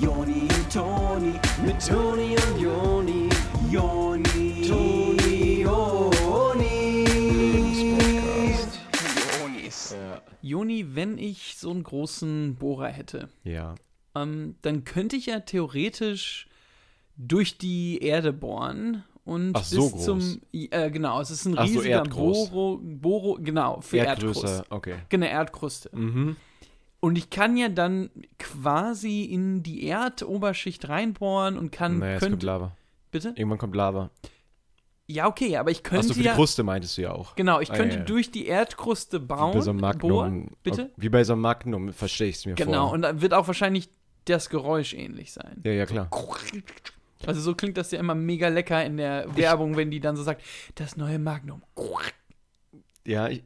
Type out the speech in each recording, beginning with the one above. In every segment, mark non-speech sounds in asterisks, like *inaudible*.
Joni und Toni, mit Toni und Joni, Joni, Toni, Joni. Jonis. Joni, wenn ich so einen großen Bohrer hätte, Ja. ähm, dann könnte ich ja theoretisch durch die Erde bohren und Ach, bis so groß. zum äh, genau, es ist ein Ach so, riesiger. Boro, Boro, genau, für Erdgröße, Erdkruste. okay. Genau, Erdkruste. Mhm. Und ich kann ja dann quasi in die Erdoberschicht reinbohren und kann Naja, es kommt Lava. bitte? Irgendwann kommt Lava. Ja, okay, aber ich könnte Achso, für die ja Kruste meintest du ja auch. genau, ich Ah, könnte ja, ja. durch die Erdkruste Wie bauen, bei so einem Magnum. bohren, bitte? Wie bei so einem Magnum, verstehe ich es mir Genau, vor. und dann wird auch wahrscheinlich das Geräusch ähnlich sein. Ja, ja, klar. Also so klingt das ja immer mega lecker in der Werbung, wenn die dann so sagt, das neue Magnum. Ja, ich,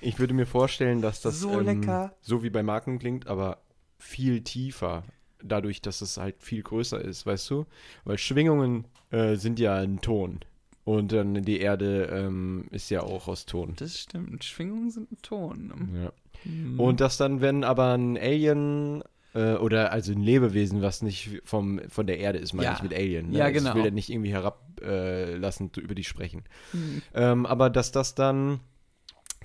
ich würde mir vorstellen, dass das So ähm, so wie bei Magnum klingt, aber viel tiefer. Dadurch, dass es halt viel größer ist, weißt du? Weil Schwingungen äh, sind ja ein Ton. Und dann die Erde ähm, ist ja auch aus Ton. Das stimmt, Schwingungen sind ein Ton. Ja. Hm. Und das dann, wenn aber ein Alien äh, oder also ein Lebewesen, was nicht vom, von der Erde ist, meine Ja. ich mit Alien. Ne? Ja, Ich genau. will da nicht irgendwie herablassend äh, über die sprechen. Hm. Ähm, aber dass das dann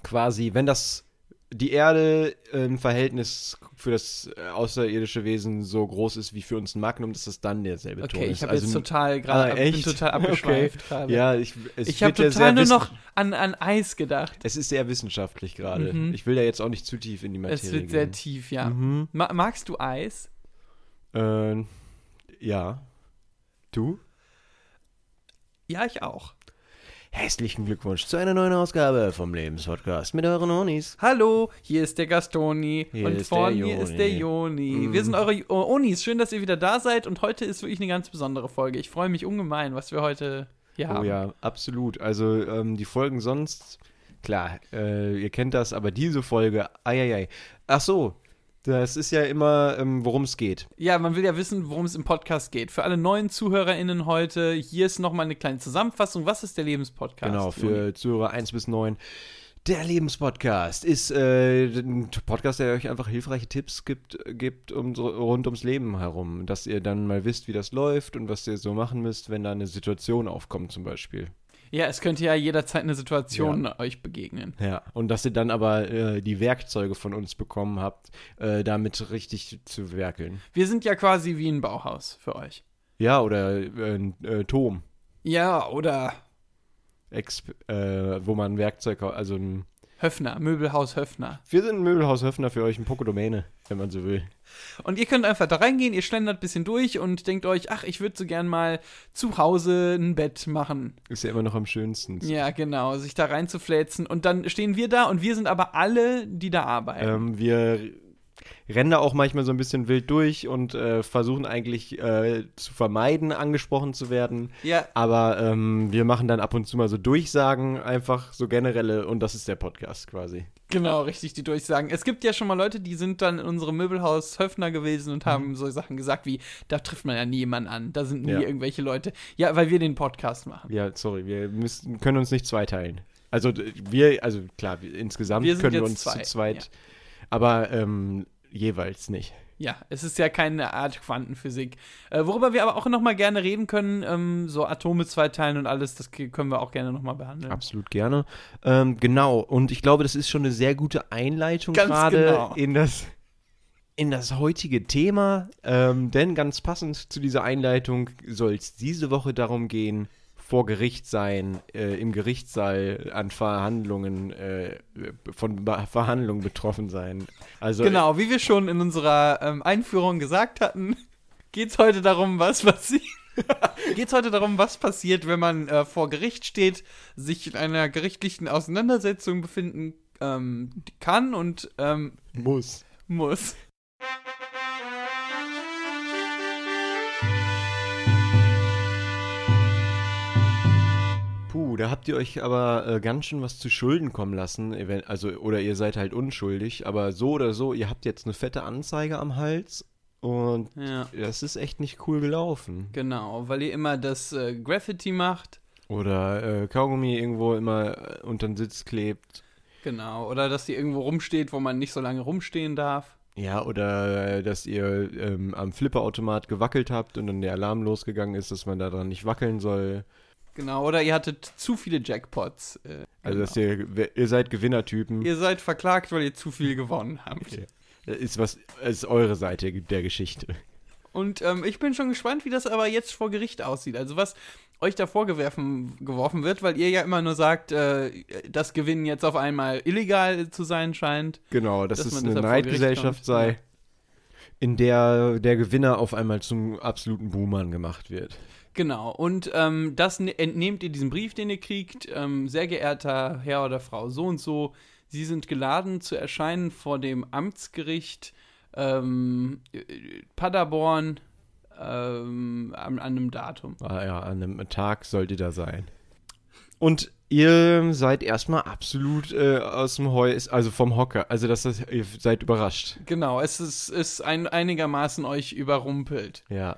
quasi, wenn das die Erde im Verhältnis für das äh, außerirdische Wesen so groß ist wie für uns ein Magnum, dass das dann derselbe Ton Okay, ist. ich habe Also jetzt total gerade Ah, bin echt? total *laughs* Okay. abgeschweift gerade. Ja, ich, es ich habe total sehr nur noch an, an Eis gedacht. Es ist sehr wissenschaftlich gerade. Mhm. Ich will da jetzt auch nicht zu tief in die Materie Es wird sehr gehen. tief, ja. Mhm. Ma magst du Eis? Äh, ja. Du? Ja, ich auch. Herzlichen Glückwunsch zu einer neuen Ausgabe vom Lebenspodcast mit euren Onis. Hallo, hier ist der Gastoni Hier und vor mir ist der Joni. Mhm. Wir sind eure Onis. Schön, dass ihr wieder da seid und heute ist wirklich eine ganz besondere Folge. Ich freue mich ungemein, was wir heute hier Oh haben. ja, absolut. Also ähm, die Folgen sonst, klar, äh, ihr kennt das, aber diese Folge, eieiei. Ach so, das ist ja immer, ähm, worum es geht. Ja, man will ja wissen, worum es im Podcast geht. Für alle neuen ZuhörerInnen heute, hier ist nochmal eine kleine Zusammenfassung. Was ist der Lebenspodcast? genau, für Zuhörer 1 bis 9. Der Lebenspodcast ist äh, ein Podcast, der euch einfach hilfreiche Tipps gibt, gibt um, rund ums Leben herum. Dass ihr dann mal wisst, wie das läuft und was ihr so machen müsst, wenn da eine Situation aufkommt zum Beispiel. Ja, es könnte ja jederzeit eine Situation euch begegnen. Ja, und dass ihr dann aber äh, die Werkzeuge von uns bekommen habt, äh, damit richtig zu werkeln. Wir sind ja quasi wie ein Bauhaus für euch. Ja, oder äh, ein äh, Tom, Ja, oder Ex äh, wo man Werkzeug, also ein, Höfner, Möbelhaus Höfner. wir sind ein Möbelhaus Höfner für euch, ein Pokodomäne, wenn man so will. Und ihr könnt einfach da reingehen, ihr schlendert ein bisschen durch und denkt euch, ach, ich würde so gern mal zu Hause ein Bett machen. Ist ja immer noch am schönsten. Ja, genau, sich da reinzufläzen. Und dann stehen wir da und wir sind aber alle, die da arbeiten. Ähm, wir rennen da auch manchmal so ein bisschen wild durch und äh, versuchen eigentlich äh, zu vermeiden, angesprochen zu werden. ja, Aber ähm, wir machen dann ab und zu mal so Durchsagen, einfach so generelle, und das ist der Podcast quasi. genau, richtig, die durchsagen. Es gibt ja schon mal Leute, die sind dann in unserem Möbelhaus Höfner gewesen und haben so Sachen gesagt wie, da trifft man ja nie jemanden an, da sind nie Ja. irgendwelche Leute. Ja, weil wir den Podcast machen. Ja, sorry, wir müssen, können uns nicht zweiteilen. Also wir, also klar, wir, insgesamt Wir können wir uns zwei, zu zweit, aber ähm, jeweils nicht. Ja, es ist ja keine Art Quantenphysik. Äh, worüber wir aber auch noch mal gerne reden können, ähm, so Atome zweiteilen und alles, das können wir auch gerne noch mal behandeln. Absolut gerne. Ähm, genau, und ich glaube, das ist schon eine sehr gute Einleitung gerade genau. in das in das heutige Thema, ähm, denn ganz passend zu dieser Einleitung soll es diese Woche darum gehen, vor Gericht sein, äh, im Gerichtssaal an Verhandlungen, äh, von Be Verhandlungen betroffen sein. Also Genau, wie wir schon in unserer ähm, Einführung gesagt hatten, *laughs* geht es heute darum, was passiert. *laughs* Geht heute darum, was passiert, wenn man äh, vor Gericht steht, sich in einer gerichtlichen Auseinandersetzung befinden ähm, kann und ähm, muss. muss. Da habt ihr euch aber äh, ganz schön was zu Schulden kommen lassen. Also, oder ihr seid halt unschuldig, aber so oder so, ihr habt jetzt eine fette Anzeige am Hals und Ja, das ist echt nicht cool gelaufen. genau, weil ihr immer das äh, Graffiti macht. Oder äh, Kaugummi irgendwo immer äh, unter den Sitz klebt. Genau, oder dass die irgendwo rumsteht, wo man nicht so lange rumstehen darf. Ja, oder äh, dass ihr ähm, am Flipperautomat gewackelt habt und dann der Alarm losgegangen ist, dass man daran nicht wackeln soll. Genau, oder ihr hattet zu viele Jackpots. Äh, Also, genau. dass ihr, ihr seid Gewinnertypen. ihr seid verklagt, weil ihr zu viel gewonnen habt. Das ist was, das ist eure Seite der Geschichte. Und ähm, ich bin schon gespannt, wie das aber jetzt vor Gericht aussieht. Also was euch da vorgeworfen geworfen wird, weil ihr ja immer nur sagt, äh, dass Gewinnen jetzt auf einmal illegal zu sein scheint. Genau, dass, Dass es eine Neidgesellschaft sei, ja. in der der Gewinner auf einmal zum absoluten Boomern gemacht wird. Genau, und ähm, das ne entnehmt ihr diesem Brief, den ihr kriegt. Ähm, sehr geehrter Herr oder Frau so und so, Sie sind geladen zu erscheinen vor dem Amtsgericht ähm, äh, Paderborn ähm, an, an einem Datum. Ah ja, an einem Tag sollte da sein. Und ihr seid erstmal absolut äh, aus dem Heu, also vom Hocker. Also das ist, ihr seid überrascht. Genau, es ist, ist ein, einigermaßen euch überrumpelt. Ja.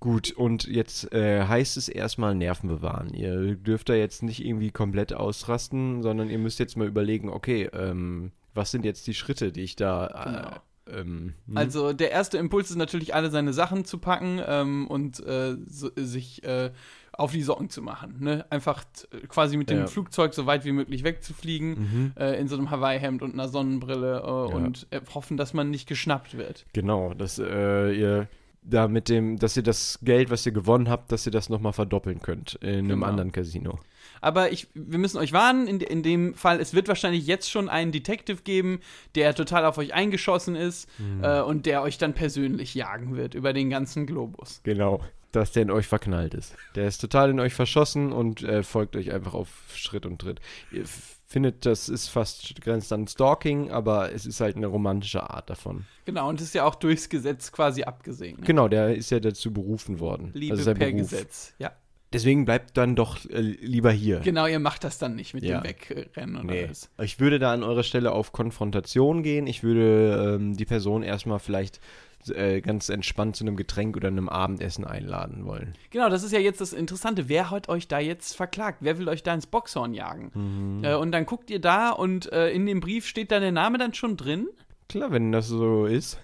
Gut, und jetzt äh, heißt es erstmal Nerven bewahren. Ihr dürft da jetzt nicht irgendwie komplett ausrasten, sondern ihr müsst jetzt mal überlegen, okay, ähm, was sind jetzt die Schritte, die ich da äh, ähm, hm? Also der erste Impuls ist natürlich, alle seine Sachen zu packen ähm, und äh, so, sich äh, auf die Socken zu machen. Ne? Einfach quasi mit dem Ja. Flugzeug so weit wie möglich wegzufliegen, Mhm. äh, in so einem Hawaii-Hemd und einer Sonnenbrille äh, und äh, hoffen, dass man nicht geschnappt wird. Genau, dass äh, ihr da mit dem, dass ihr das Geld, was ihr gewonnen habt, dass ihr das nochmal verdoppeln könnt in einem Genau. anderen Casino. Aber ich, wir müssen euch warnen, in, in dem Fall, es wird wahrscheinlich jetzt schon einen Detective geben, der total auf euch eingeschossen ist äh, und der euch dann persönlich jagen wird über den ganzen Globus. Genau. Dass der in euch verknallt ist. Der ist total in euch verschossen und äh, folgt euch einfach auf Schritt und Tritt. Ihr findet, das ist fast grenzt an Stalking, aber es ist halt eine romantische Art davon. Genau, und ist ja auch durchs Gesetz quasi abgesehen. Ne? Genau, der ist ja dazu berufen worden. Liebe also per Beruf. Gesetz, ja. Deswegen bleibt dann doch äh, lieber hier. Genau, ihr macht das dann nicht mit Ja. dem Wegrennen oder Nee. was. Ich würde da an eurer Stelle auf Konfrontation gehen. Ich würde ähm, die Person erstmal vielleicht äh, ganz entspannt zu einem Getränk oder einem Abendessen einladen wollen. Genau, das ist ja jetzt das Interessante. Wer hat euch da jetzt verklagt? Wer will euch da ins Boxhorn jagen? Mhm. Äh, und dann guckt ihr da und äh, in dem Brief steht da der Name dann schon drin. Klar, wenn das so ist,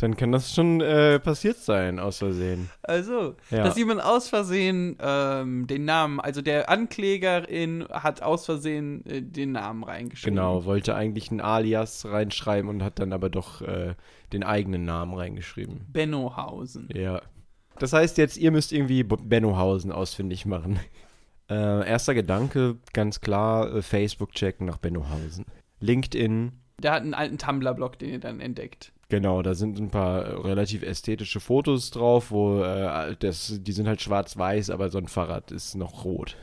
dann kann das schon äh, passiert sein, aus Versehen. Also, Ja. dass jemand aus Versehen ähm, den Namen, also der Anklägerin hat aus Versehen äh, den Namen reingeschrieben. Genau, wollte eigentlich ein Alias reinschreiben und hat dann aber doch äh, den eigenen Namen reingeschrieben. Bennohausen. Ja. Das heißt jetzt, ihr müsst irgendwie Bennohausen ausfindig machen. *laughs* Äh, erster Gedanke, ganz klar, äh, Facebook checken nach Bennohausen. LinkedIn, Der hat einen alten Tumblr-Blog, den ihr dann entdeckt. Genau, da sind ein paar äh, relativ ästhetische Fotos drauf, wo äh, das, die sind halt schwarz-weiß, aber so ein Fahrrad ist noch rot.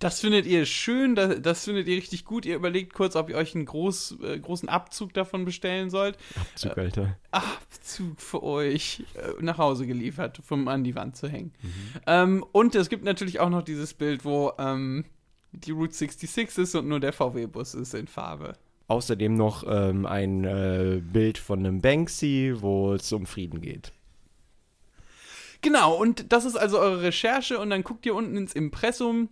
Das findet ihr schön, das, das findet ihr richtig gut. Ihr überlegt kurz, ob ihr euch einen groß, äh, großen Abzug davon bestellen sollt. Abzug, Alter. Abzug für euch äh, nach Hause geliefert, um an die Wand zu hängen. Ähm, und es gibt natürlich auch noch dieses Bild, wo ähm, die Route 66 ist und nur der VW-Bus ist in Farbe. Außerdem noch ähm, ein äh, Bild von einem Banksy, wo es um Frieden geht. Genau, und das ist also eure Recherche und dann guckt ihr unten ins Impressum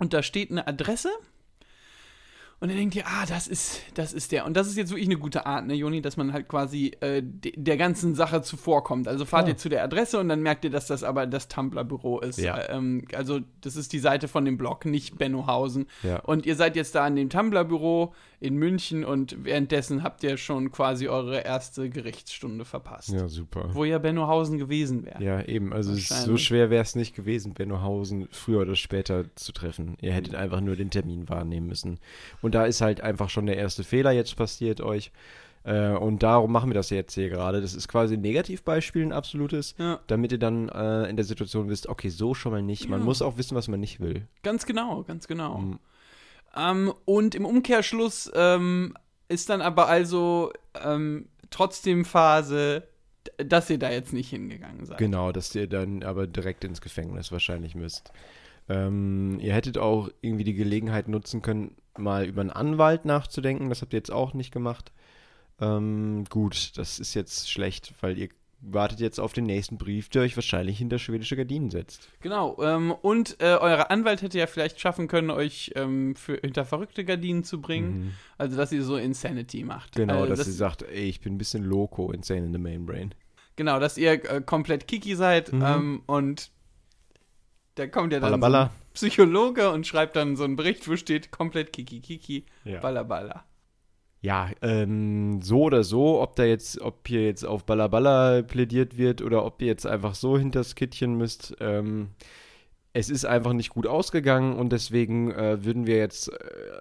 und da steht eine Adresse. Und dann denkt ihr, ah, das ist, das ist der. Und das ist jetzt wirklich eine gute Art, ne, Joni, dass man halt quasi äh, de der ganzen Sache zuvorkommt. Also fahrt Klar. ihr zu der Adresse und dann merkt ihr, dass das aber das Tumblr-Büro ist. Ja. Äh, ähm, also das ist die Seite von dem Blog, nicht Bennohausen. Ja. Und ihr seid jetzt da an dem Tumblr-Büro in München und währenddessen habt ihr schon quasi eure erste Gerichtsstunde verpasst. Ja, super. Wo ja Bennohausen gewesen wäre. Ja, eben. Also so schwer wäre es nicht gewesen, Bennohausen früher oder später zu treffen. Ihr hättet einfach nur den Termin wahrnehmen müssen. Und da ist halt einfach schon der erste Fehler jetzt passiert euch. Äh, und darum machen wir das jetzt hier gerade. Das ist quasi ein Negativbeispiel, ein absolutes, Ja. damit ihr dann äh, in der Situation wisst, okay, so schon mal nicht. Man Ja. muss auch wissen, was man nicht will. Ganz genau, ganz genau. Mhm. Ähm, und im Umkehrschluss ähm, ist dann aber also ähm, trotzdem Phase, dass ihr da jetzt nicht hingegangen seid. Genau, dass ihr dann aber direkt ins Gefängnis wahrscheinlich müsst. Ähm, ihr hättet auch irgendwie die Gelegenheit nutzen können, mal über einen Anwalt nachzudenken. Das habt ihr jetzt auch nicht gemacht. Ähm, gut, das ist jetzt schlecht, weil ihr wartet jetzt auf den nächsten Brief, der euch wahrscheinlich hinter schwedische Gardinen setzt. Genau, ähm, und äh, euer Anwalt hätte ja vielleicht schaffen können, euch ähm, für, hinter verrückte Gardinen zu bringen. Also, dass ihr so Insanity macht. Mhm. Genau, also, dass sie sagt, ey, ich bin ein bisschen loco, insane in the main brain. Genau, dass ihr äh, komplett Kiki seid Mhm. ähm, und da kommt ja dann Balla, balla. so ein Psychologe und schreibt dann so einen Bericht, wo steht komplett Kiki Kiki, Ja. Balla Balla. Ja, ähm, so oder so, ob da jetzt, ob hier jetzt auf Ballaballa plädiert wird oder ob ihr jetzt einfach so hinters Kittchen müsst, ähm, es ist einfach nicht gut ausgegangen und deswegen äh, würden wir jetzt äh,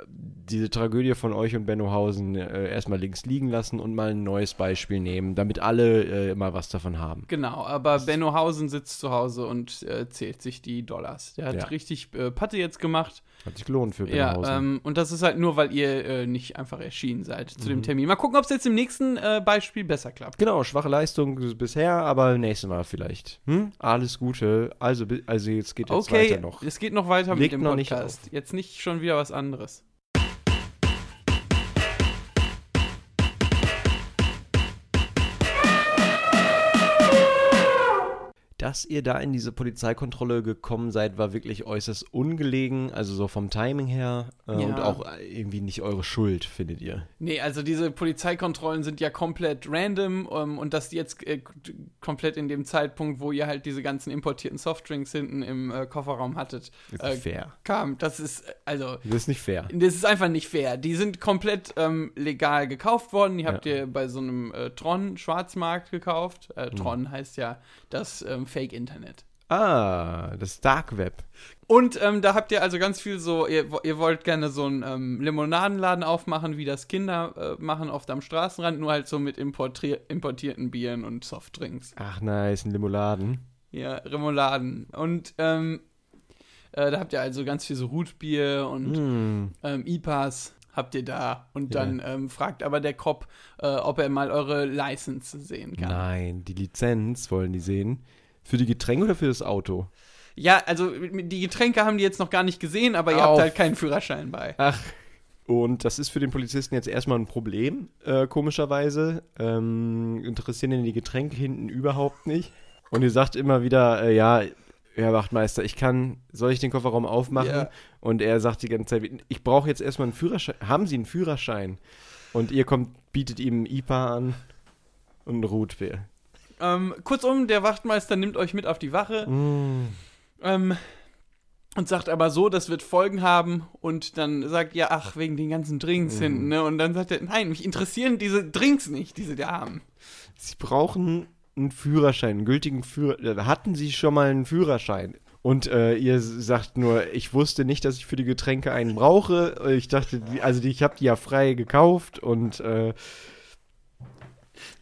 diese Tragödie von euch und Bennohausen äh, erstmal links liegen lassen und mal ein neues Beispiel nehmen, damit alle äh, mal was davon haben. Genau, aber Benno Hausen sitzt zu Hause und äh, zählt sich die Dollars. Der hat Ja. richtig äh, Patte jetzt gemacht. Hat sich gelohnt für Ja, Bennohausen. ähm, und das ist halt nur, weil ihr nicht einfach erschienen seid zu Mhm. dem Termin. Mal gucken, ob es jetzt im nächsten Beispiel besser klappt. Genau, schwache Leistung bisher, aber nächstes Mal vielleicht. Hm? Alles Gute. Also, also jetzt geht jetzt Okay, noch. es geht noch weiter Legt mit dem Podcast. Jetzt nicht schon wieder was anderes. Dass ihr da in diese Polizeikontrolle gekommen seid, war wirklich äußerst ungelegen, also so vom Timing her äh, Ja. und auch äh, irgendwie nicht eure Schuld, findet ihr. Nee, also diese Polizeikontrollen sind ja komplett random ähm, und dass die jetzt äh, komplett in dem Zeitpunkt, wo ihr halt diese ganzen importierten Softdrinks hinten im äh, Kofferraum hattet, äh, fair. kam. Das ist, äh, also, Das ist nicht fair. das ist einfach nicht fair. Die sind komplett ähm, legal gekauft worden. Die habt Ja. ihr bei so einem Tron-Schwarzmarkt gekauft. Äh, Tron heißt ja das ähm, Fake-Internet. Ah, das Dark Web. Und ähm, da habt ihr also ganz viel so, ihr, ihr wollt gerne so einen ähm, Limonadenladen aufmachen, wie das Kinder äh, machen oft am Straßenrand, nur halt so mit importier importierten Bieren und Softdrinks. Ach nice, ein Limonaden. Ja, Remouladen. Und ähm, äh, da habt ihr also ganz viel so Rootbier und ähm, IPAs habt ihr da. Und Ja. dann ähm, fragt aber der Cop, äh, ob er mal eure License sehen kann. Nein, die Lizenz wollen die sehen. Für die Getränke oder für das Auto? Ja, also die Getränke haben die jetzt noch gar nicht gesehen, aber ihr Auf. habt halt keinen Führerschein bei. Ach. Und das ist für den Polizisten jetzt erstmal ein Problem, äh, komischerweise. Ähm, interessieren ihn die Getränke hinten überhaupt nicht. Und ihr sagt immer wieder, äh, ja, Herr Wachtmeister, ich kann, soll ich den Kofferraum aufmachen? Ja. Und er sagt die ganze Zeit, ich brauche jetzt erstmal einen Führerschein. Haben Sie einen Führerschein? Und ihr kommt, bietet ihm ein IPA an und ein Rotbier. Ähm, kurzum, der Wachtmeister nimmt euch mit auf die Wache ähm, und sagt aber so, das wird Folgen haben und dann sagt ihr, ach, wegen den ganzen Drinks Mhm. hinten, ne? Und dann sagt er, nein, mich interessieren diese Drinks nicht, die sie da haben. Sie brauchen einen Führerschein, einen gültigen Führerschein. Hatten Sie schon mal einen Führerschein? Und äh, ihr sagt nur, ich wusste nicht, dass ich für die Getränke einen brauche. Ich dachte, also die, ich habe die ja frei gekauft und äh,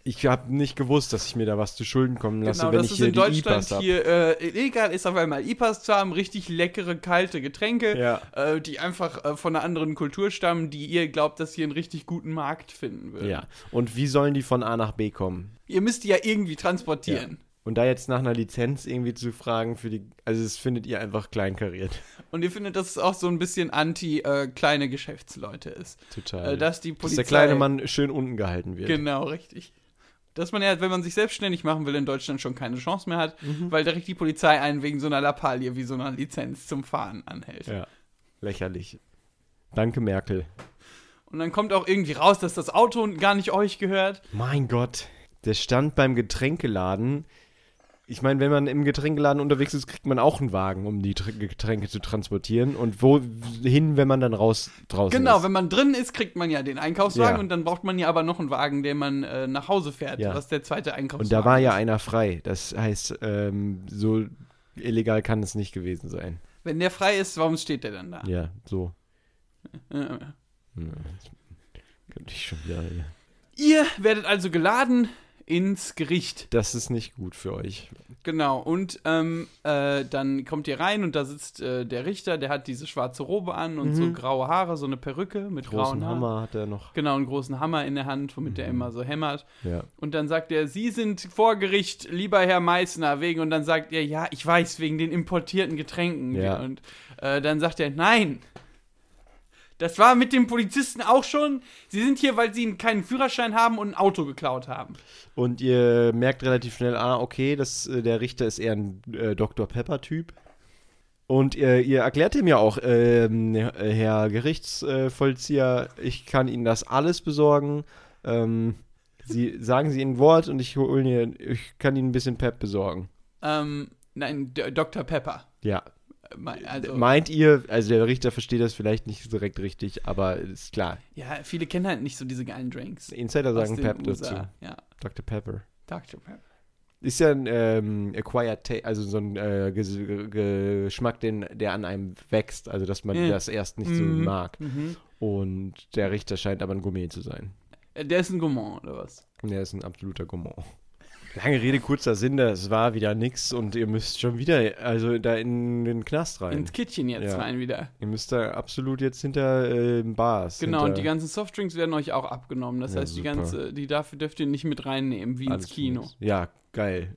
ich habe nicht gewusst, dass ich mir da was zu Schulden kommen lasse, genau, wenn dass ich es hier in die Deutschland IPAs habe. hier äh, illegal ist, auf einmal IPAs zu haben, richtig leckere, kalte Getränke, Ja. äh, die einfach äh, von einer anderen Kultur stammen, die ihr glaubt, dass ihr einen richtig guten Markt finden würdet. Ja. Und wie sollen die von A nach B kommen? Ihr müsst die ja irgendwie transportieren. Und da jetzt nach einer Lizenz irgendwie zu fragen für die, also das findet ihr einfach kleinkariert. Und ihr findet, dass es auch so ein bisschen anti äh, kleine Geschäftsleute ist. Total. Äh, dass die dass Polizei. der kleine Mann schön unten gehalten wird. Genau, richtig. Dass man ja, wenn man sich selbstständig machen will, in Deutschland schon keine Chance mehr hat, weil direkt die Polizei einen wegen so einer Lappalie wie so einer Lizenz zum Fahren anhält. Ja. Lächerlich. Danke, Merkel. Und dann kommt auch irgendwie raus, dass das Auto gar nicht euch gehört. Mein Gott. Der stand beim Getränkeladen. Ich meine, wenn man im Getränkeladen unterwegs ist, kriegt man auch einen Wagen, um die Tr Getränke zu transportieren. Und wohin, wenn man dann raus draußen Genau, ist? wenn man drin ist, kriegt man ja den Einkaufswagen Ja. und dann braucht man ja aber noch einen Wagen, den man äh, nach Hause fährt, Ja. was der zweite Einkaufswagen Und da war ja einer frei. Das heißt, ähm, so illegal kann es nicht gewesen sein. Wenn der frei ist, warum steht der dann da? Ja, so. *laughs* Könnte ich schon wieder. Ja. Ihr werdet also geladen ins Gericht. Das ist nicht gut für euch. Genau, und ähm, äh, dann kommt ihr rein und da sitzt äh, der Richter, der hat diese schwarze Robe an und so graue Haare, so eine Perücke mit grauen Mhm. Großen Haaren. Hammer hat er noch. Genau, einen großen Hammer in der Hand, womit Mhm. der immer so hämmert. Ja. Und dann sagt er, Sie sind vor Gericht, lieber Herr Meißner, wegen. Und dann sagt er, ja, ich weiß, wegen den importierten Getränken. Ja. Und äh, dann sagt er, nein, Das war mit dem Polizisten auch schon. Sie sind hier, weil sie keinen Führerschein haben und ein Auto geklaut haben. Und ihr merkt relativ schnell, ah, okay, das, äh, der Richter ist eher ein äh, Dr. Pepper-Typ. Und ihr, ihr erklärt ihm ja auch, ähm, Herr Gerichtsvollzieher, ich kann Ihnen das alles besorgen. Ähm, Sie sagen Sie ein Wort und ich hole Ihnen, ich kann Ihnen ein bisschen Pep besorgen. Ähm, nein, D Dr. Pepper. Ja. Äh, Also, Meint ihr, also der Richter versteht das vielleicht nicht direkt richtig, aber ist klar. ja, viele kennen halt nicht so diese geilen Drinks. Insider sagen Pep dazu. Ja, Dr. Pepper. Dr. Pepper. Ist ja ein ähm, acquired taste, also so ein äh, Ges Geschmack, den, der an einem wächst, also dass man Ja. das erst nicht so Mhm. mag. Mhm. Und der Richter scheint aber ein Gourmet zu sein. Äh, Der ist ein Gourmand, oder was? Und er ist ein absoluter Gourmand. Lange Rede, kurzer Sinn, das war wieder nix und ihr müsst schon wieder, also da in den Knast rein. Ins Kittchen jetzt Ja. rein wieder. ihr müsst da absolut jetzt hinter äh, Bars. Genau, hinter, und die ganzen Softdrinks werden euch auch abgenommen. Das Ja, heißt, die super. ganze, die dafür dürft ihr nicht mit reinnehmen, wie ins alles Kino. Schönes. Ja, geil.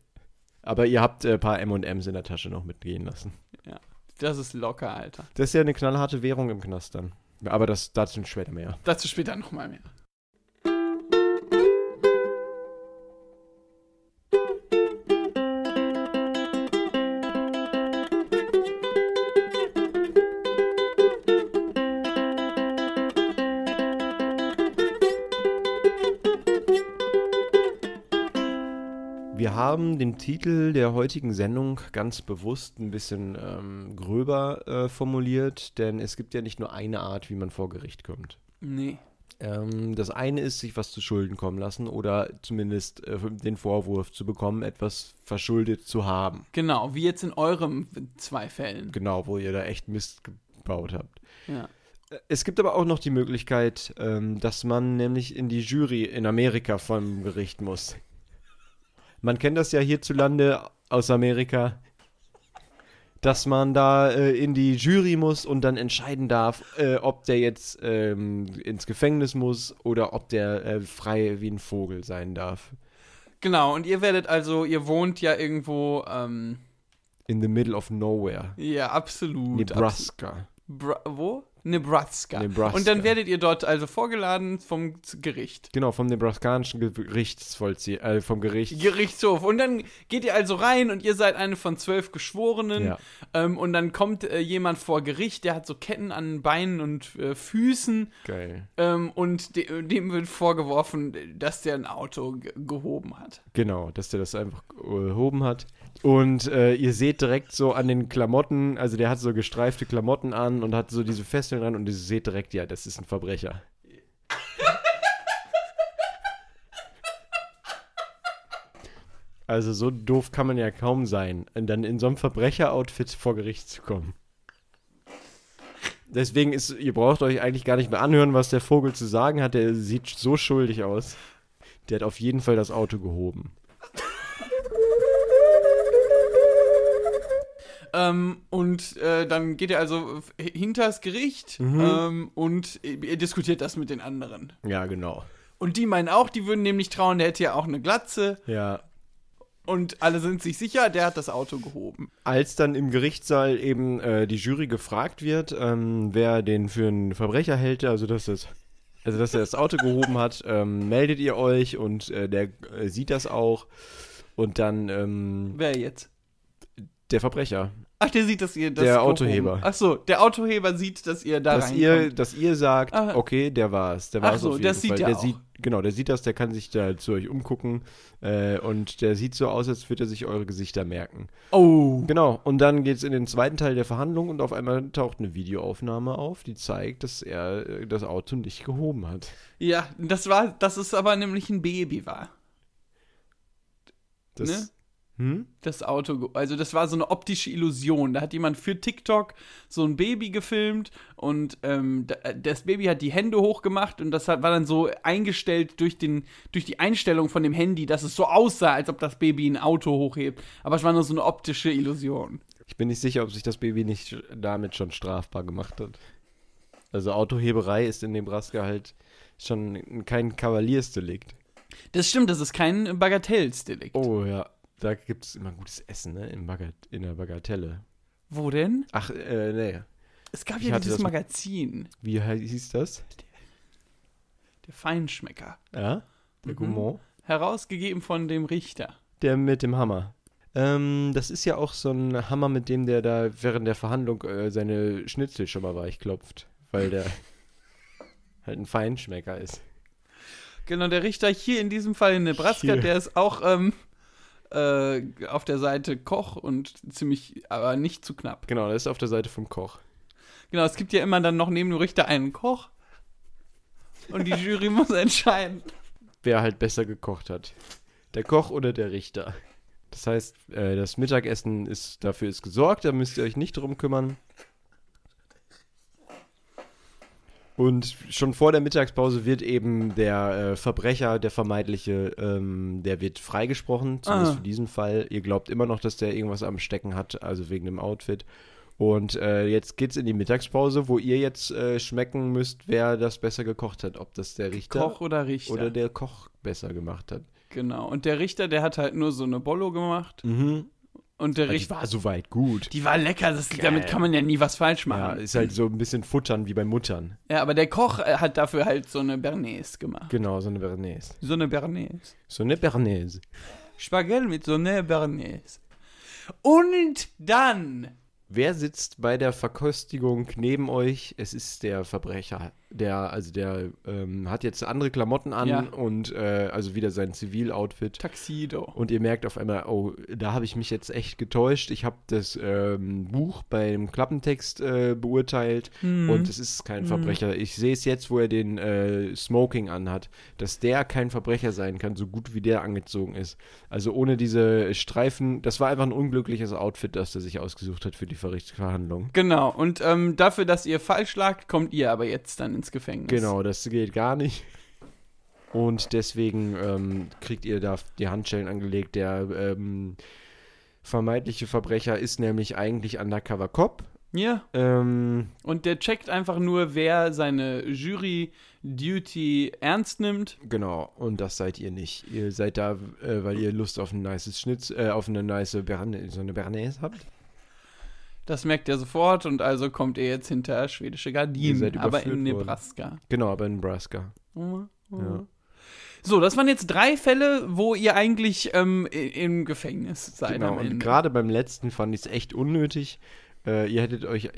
Aber ihr habt ein äh, paar M&M's in der Tasche noch mitgehen lassen. Das ist locker, Alter. Das ist ja eine knallharte Währung im Knast dann. Aber das dazu später mehr. Dazu später nochmal mehr. Haben den Titel der heutigen Sendung ganz bewusst ein bisschen ähm, gröber äh, formuliert, denn es gibt ja nicht nur eine Art, wie man vor Gericht kommt. Nee. Ähm, das eine ist, sich was zu Schulden kommen lassen oder zumindest äh, den Vorwurf zu bekommen, etwas verschuldet zu haben. Genau, wie jetzt in eurem zwei Fällen. Genau, wo ihr da echt Mist gebaut habt. Ja. Es gibt aber auch noch die Möglichkeit, ähm, dass man nämlich in die Jury in Amerika vom Gericht muss. Man kennt das ja hierzulande aus Amerika, dass man da äh, in die Jury muss und dann entscheiden darf, äh, ob der jetzt ähm, ins Gefängnis muss oder ob der äh, frei wie ein Vogel sein darf. Genau, und ihr werdet also, ihr wohnt ja irgendwo, ähm, In the middle of nowhere. ja, absolut. Nebraska. Absolut. Bra wo? Nebraska. Nebraska. Und dann werdet ihr dort also vorgeladen vom Gericht. Genau, vom nebraskanischen Gerichtsvollzieher, äh, vom Gericht. Gerichtshof. Und dann geht ihr also rein und ihr seid eine von zwölf Geschworenen. Ja. Ähm, und dann kommt äh, jemand vor Gericht, der hat so Ketten an Beinen und äh, Füßen. Geil. Ähm, und de dem wird vorgeworfen, dass der ein Auto ge gehoben hat. Genau, dass der das einfach äh, erhoben hat. Und äh, ihr seht direkt so an den Klamotten, also der hat so gestreifte Klamotten an und hat so diese Fesseln dran und ihr seht direkt, ja, das ist ein Verbrecher. Also so doof kann man ja kaum sein, dann in so einem Verbrecher-Outfit vor Gericht zu kommen. Deswegen ist, ihr braucht euch eigentlich gar nicht mehr anhören, was der Vogel zu sagen hat. Der sieht so schuldig aus. Der hat auf jeden Fall das Auto gehoben. Ähm, und äh, dann geht ihr also hinters Gericht Mhm. ähm, und ihr diskutiert das mit den anderen. Ja, genau. Und die meinen auch, die würden dem nicht trauen, der hätte ja auch eine Glatze. Ja. Und alle sind sich sicher, der hat das Auto gehoben. Als dann im Gerichtssaal eben äh, die Jury gefragt wird, ähm, wer den für einen Verbrecher hält, also dass das, also dass er das Auto gehoben hat, ähm, meldet ihr euch und äh, der äh, sieht das auch. Und dann ähm, Wer jetzt? Der Verbrecher, Ach, der sieht, dass ihr das. Der Autoheber. Ach so, der Autoheber sieht, dass ihr da dass ihr, reinkommt. dass ihr sagt, Ah. okay, der war's, der Ach war's so, das sieht Fall. er der auch. sieht, genau, der sieht das, der kann sich da zu euch umgucken äh, und der sieht so aus, als würde er sich eure Gesichter merken. Oh. Genau, und dann geht es in den zweiten Teil der Verhandlung und auf einmal taucht eine Videoaufnahme auf, die zeigt, dass er äh, das Auto nicht gehoben hat. Ja, das war, das ist aber nämlich ein Baby war. Das, Ne? Hm? Das Auto, also das war so eine optische Illusion. Da hat jemand für TikTok so ein Baby gefilmt und ähm, da- das Baby hat die Hände hochgemacht und das war dann so eingestellt durch, den, durch die Einstellung von dem Handy, dass es so aussah, als ob das Baby ein Auto hochhebt. Aber es war nur so eine optische Illusion. Ich bin nicht sicher, ob sich das Baby nicht damit schon strafbar gemacht hat. Also Autoheberei ist in Nebraska halt schon kein Kavaliersdelikt. Das stimmt, das ist kein Bagatellsdelikt. Oh ja, da gibt es immer gutes Essen, ne? In, Bagat in der Bagatelle. Wo denn? Ach, äh, nee. Es gab Ich ja dieses Magazin, Wie hieß das? der Feinschmecker, Ja? Der Mhm. Gourmand? herausgegeben von dem Richter. Der mit dem Hammer. Ähm, das ist ja auch so ein Hammer, mit dem der da während der Verhandlung äh, seine Schnitzel schon mal weichklopft. Weil der *laughs* halt ein Feinschmecker ist. Genau, der Richter hier in diesem Fall in Nebraska, Hier. der ist auch ähm, äh, auf der Seite Koch und ziemlich, aber nicht zu knapp. Genau, das ist auf der Seite vom Koch. Genau, es gibt ja immer dann noch neben dem Richter einen Koch und die Jury *laughs* muss entscheiden. Wer halt besser gekocht hat. Der Koch oder der Richter. Das heißt, äh, das Mittagessen ist dafür ist gesorgt, da müsst ihr euch nicht drum kümmern. Und schon vor der Mittagspause wird eben der äh, Verbrecher, der vermeintliche, ähm, der wird freigesprochen, zumindest Ah. für diesen Fall. Ihr glaubt immer noch, dass der irgendwas am Stecken hat, also wegen dem Outfit. Und äh, jetzt geht's in die Mittagspause, wo ihr jetzt äh, schmecken müsst, wer das besser gekocht hat. Ob das der Richter Koch oder Richter. oder der Koch besser gemacht hat. genau. Und der Richter, der hat halt nur so eine Bollo gemacht. Mhm. Und der Die Richter. war soweit gut. Die war lecker, das, damit kann man ja nie was falsch Ja, machen. ist halt so ein bisschen Futtern wie bei Muttern. Ja, aber der Koch äh, hat dafür halt so eine Bernays gemacht. Genau, so eine Bernays. So eine Bernays. So eine Bernays. Spaghetti mit so einer Bernays. Und dann. Wer sitzt bei der Verköstigung neben euch? Es ist der Verbrecher. Der, also der ähm, hat jetzt andere Klamotten an Ja. und äh, also wieder sein Ziviloutfit. Taxido. Und ihr merkt auf einmal, oh, da habe ich mich jetzt echt getäuscht. Ich habe das ähm, Buch beim Klappentext äh, beurteilt Mhm. und es ist kein Verbrecher. Ich sehe es jetzt, wo er den äh, Smoking anhat, dass der kein Verbrecher sein kann, so gut wie der angezogen ist. Also ohne diese Streifen, das war einfach ein unglückliches Outfit, das er sich ausgesucht hat für die Verhandlung. Genau. Und ähm, dafür, dass ihr falsch lagt, kommt ihr aber jetzt dann ins Gefängnis. Genau, das geht gar nicht. Und deswegen ähm, kriegt ihr da die Handschellen angelegt. Der ähm, vermeintliche Verbrecher ist nämlich eigentlich Undercover Cop. Ja. Ähm, Und der checkt einfach nur, wer seine Jury-Duty ernst nimmt. genau, und das seid ihr nicht. Ihr seid da, äh, weil ihr Lust auf ein nices Schnitz, äh, auf eine nice Berne, so eine Bernays habt. Das merkt er sofort und also kommt er jetzt hinter schwedische Gardinen, aber in überführt worden. Nebraska. Genau, aber in Nebraska. Ja. So, das waren jetzt drei Fälle, wo ihr eigentlich ähm, im Gefängnis seid Genau, und gerade beim letzten fand ich es echt unnötig. Äh, ihr hättet euch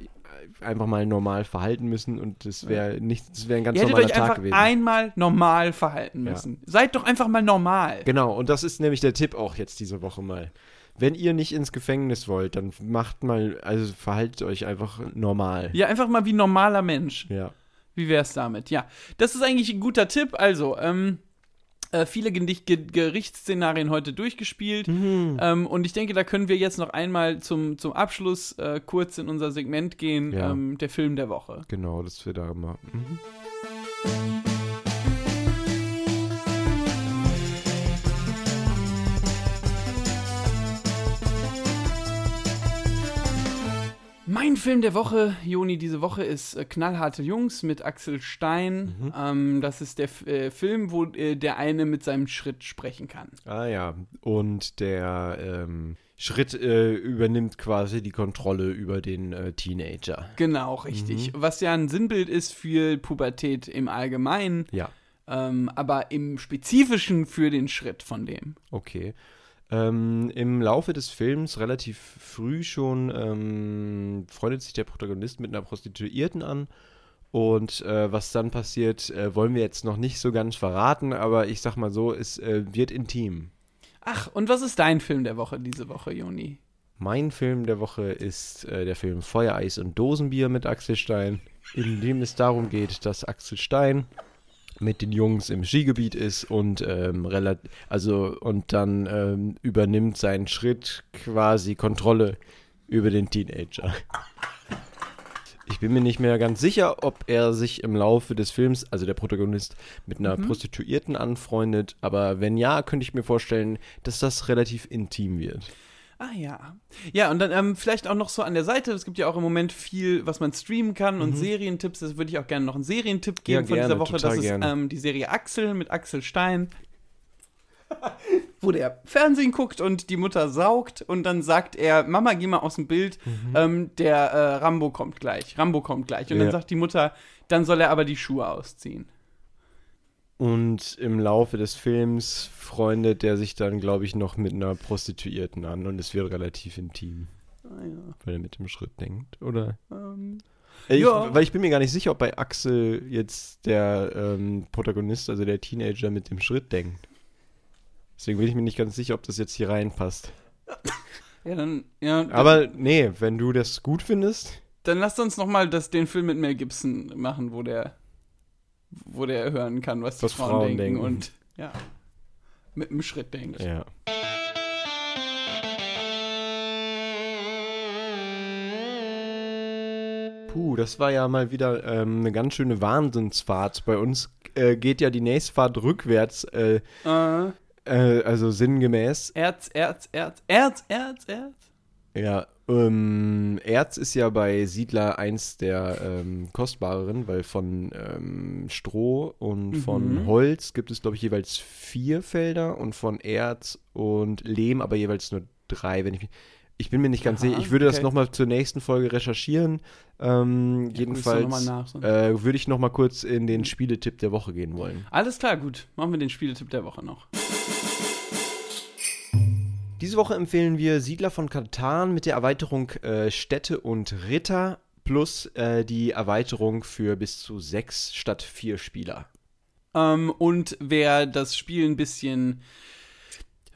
einfach mal normal verhalten müssen und das wäre nicht, das wäre ein ganz ihr hättet normaler euch Tag einfach gewesen. einmal normal verhalten Ja. müssen. Seid doch einfach mal normal. Genau, und das ist nämlich der Tipp auch jetzt diese Woche mal. Wenn ihr nicht ins Gefängnis wollt, dann macht mal, also verhaltet euch einfach normal. Ja, einfach mal wie normaler Mensch. Ja. Wie wär's damit? Ja, das ist eigentlich ein guter Tipp. Also, ähm, äh, viele Gerichtsszenarien heute durchgespielt. Mhm. Ähm, und ich denke, da können wir jetzt noch einmal zum, zum Abschluss äh, kurz in unser Segment gehen, Ja. ähm, der Film der Woche. Genau, das wird da immer. Mhm. Mein Film der Woche, Joni, diese Woche ist äh, Knallharte Jungs mit Axel Stein. Mhm. Ähm, das ist der äh, Film, wo äh, der eine mit seinem Schritt sprechen kann. Ah ja, und der ähm, Schritt äh, übernimmt quasi die Kontrolle über den äh, Teenager. Genau, richtig. Was ja ein Sinnbild ist für Pubertät im Allgemeinen, Ja, ähm, aber im Spezifischen für den Schritt von dem. okay. Ähm, Im Laufe des Films, relativ früh schon, ähm, freundet sich der Protagonist mit einer Prostituierten an. Und äh, was dann passiert, äh, wollen wir jetzt noch nicht so ganz verraten, aber ich sag mal so, es äh, wird intim. Ach, und was ist dein Film der Woche diese Woche, Joni? Mein Film der Woche ist äh, der Film Feuer, Eis und Dosenbier mit Axel Stein, in dem es darum geht, dass Axel Stein mit den Jungs im Skigebiet ist und ähm, relat also und dann ähm, übernimmt seinen Schritt quasi Kontrolle über den Teenager. Ich bin mir nicht mehr ganz sicher, ob er sich im Laufe des Films, also der Protagonist, mit einer Prostituierten anfreundet, aber wenn ja, könnte ich mir vorstellen, dass das relativ intim wird. Ah ja. Ja, und dann ähm, vielleicht auch noch so an der Seite, es gibt ja auch im Moment viel, was man streamen kann und Serientipps. Das würde ich auch gerne noch einen Serientipp geben Ja, von gerne, dieser Woche. Das ist gerne. ähm, die Serie Axel mit Axel Stein. *laughs* wo der Fernsehen guckt und die Mutter saugt und dann sagt er, Mama, geh mal aus dem Bild, ähm, der äh, Rambo kommt gleich, Rambo kommt gleich. Und Ja. dann sagt die Mutter, dann soll er aber die Schuhe ausziehen. Und im Laufe des Films freundet er sich dann, glaube ich, noch mit einer Prostituierten an und es wird relativ intim, Ah, ja. weil er mit dem Schritt denkt, oder? Ähm, Äh, Ich, Ja. Weil ich bin mir gar nicht sicher, ob bei Axel jetzt der ähm, Protagonist, also der Teenager, mit dem Schritt denkt. Deswegen bin ich mir nicht ganz sicher, ob das jetzt hier reinpasst. *laughs* ja, dann, ja, dann, Aber nee, wenn du das gut findest, dann lasst uns noch mal das, den Film mit Mel Gibson machen, wo der, wo der hören kann, was die Was Frauen, Frauen denken, denken. und ja, mit dem Schritt denkt. ja. Puh, das war ja mal wieder ähm, eine ganz schöne Wahnsinnsfahrt. Bei uns äh, geht ja die nächste Fahrt rückwärts, äh, Äh, äh, also sinngemäß. Erz, Erz, Erz, Erz, Erz, Erz. Ja, ähm, Erz ist ja bei Siedler eins der ähm, kostbareren, weil von ähm, Stroh und von Mhm. Holz gibt es, glaube ich, jeweils vier Felder und von Erz und Lehm aber jeweils nur drei, wenn ich mich. Ich bin mir nicht ganz Aha, sicher. Ich würde das okay. nochmal zur nächsten Folge recherchieren. Ähm, Ja, jedenfalls äh, würde ich nochmal kurz in den Spieletipp der Woche gehen wollen. Alles klar, gut. Machen wir den Spieletipp der Woche noch. Diese Woche empfehlen wir Siedler von Katan mit der Erweiterung äh, Städte und Ritter plus äh, die Erweiterung für bis zu sechs statt vier Spieler. Ähm, und wer das Spiel ein bisschen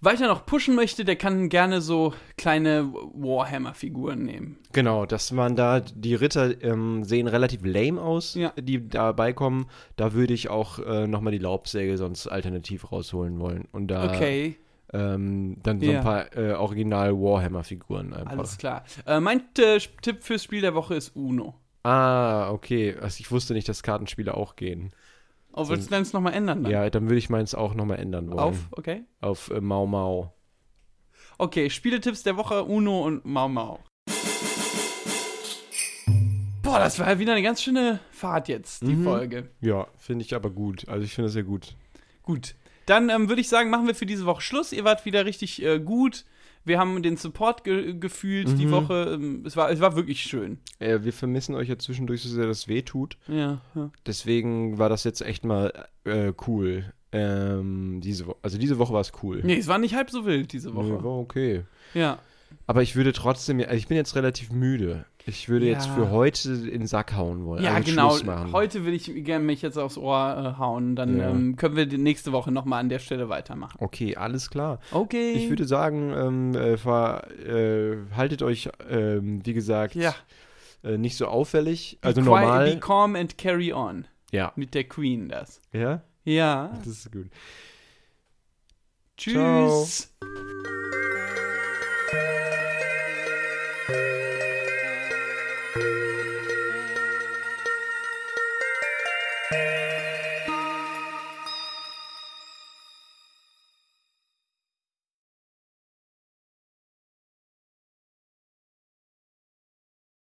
weiter noch pushen möchte, der kann gerne so kleine Warhammer-Figuren nehmen. Genau, das waren da, die Ritter ähm, sehen relativ lame aus, Ja. die dabei kommen. Da würde ich auch äh, nochmal die Laubsäge sonst alternativ rausholen wollen. Und da Okay, ähm, dann so Ja. ein paar äh, original Warhammer-Figuren einfach. alles klar. Äh, mein äh, Tipp fürs Spiel der Woche ist Uno. Ah, okay. Also ich wusste nicht, dass Kartenspiele auch gehen. Oh, willst du deins nochmal ändern dann? Ja, dann würde ich meins auch nochmal ändern wollen. Auf, okay. Auf äh, Mau Mau. Okay, Spieletipps der Woche, Uno und Mau Mau. Boah, das war wieder eine ganz schöne Fahrt jetzt, die Mhm. Folge. Ja, finde ich aber gut. Also ich finde das sehr gut. Gut. Dann ähm, würde ich sagen, machen wir für diese Woche Schluss. Ihr wart wieder richtig äh, gut. Wir haben den Support ge gefühlt die Mhm. Woche. Ähm, es, war, es war wirklich schön. Äh, wir vermissen euch ja zwischendurch so sehr, das weh tut. Ja, ja. Deswegen war das jetzt echt mal äh, cool. Ähm, diese Woche. Also diese Woche war es cool. Nee, es war nicht halb so wild diese Nee, Woche. war okay. Ja. Aber ich würde trotzdem, also ich bin jetzt relativ müde. Ich würde jetzt Ja. für heute in den Sack hauen wollen. Ja, also genau. Heute will ich gerne mich jetzt aufs Ohr äh, hauen. Dann Ja. ähm, können wir die nächste Woche nochmal an der Stelle weitermachen. Okay, alles klar. Okay. Ich würde sagen, ähm, äh, ver, äh, haltet euch, ähm, wie gesagt, Ja. äh, nicht so auffällig. Also Be normal. Be calm and carry on. Ja. Mit der Queen das. Ja, Ja. das ist gut. Tschüss.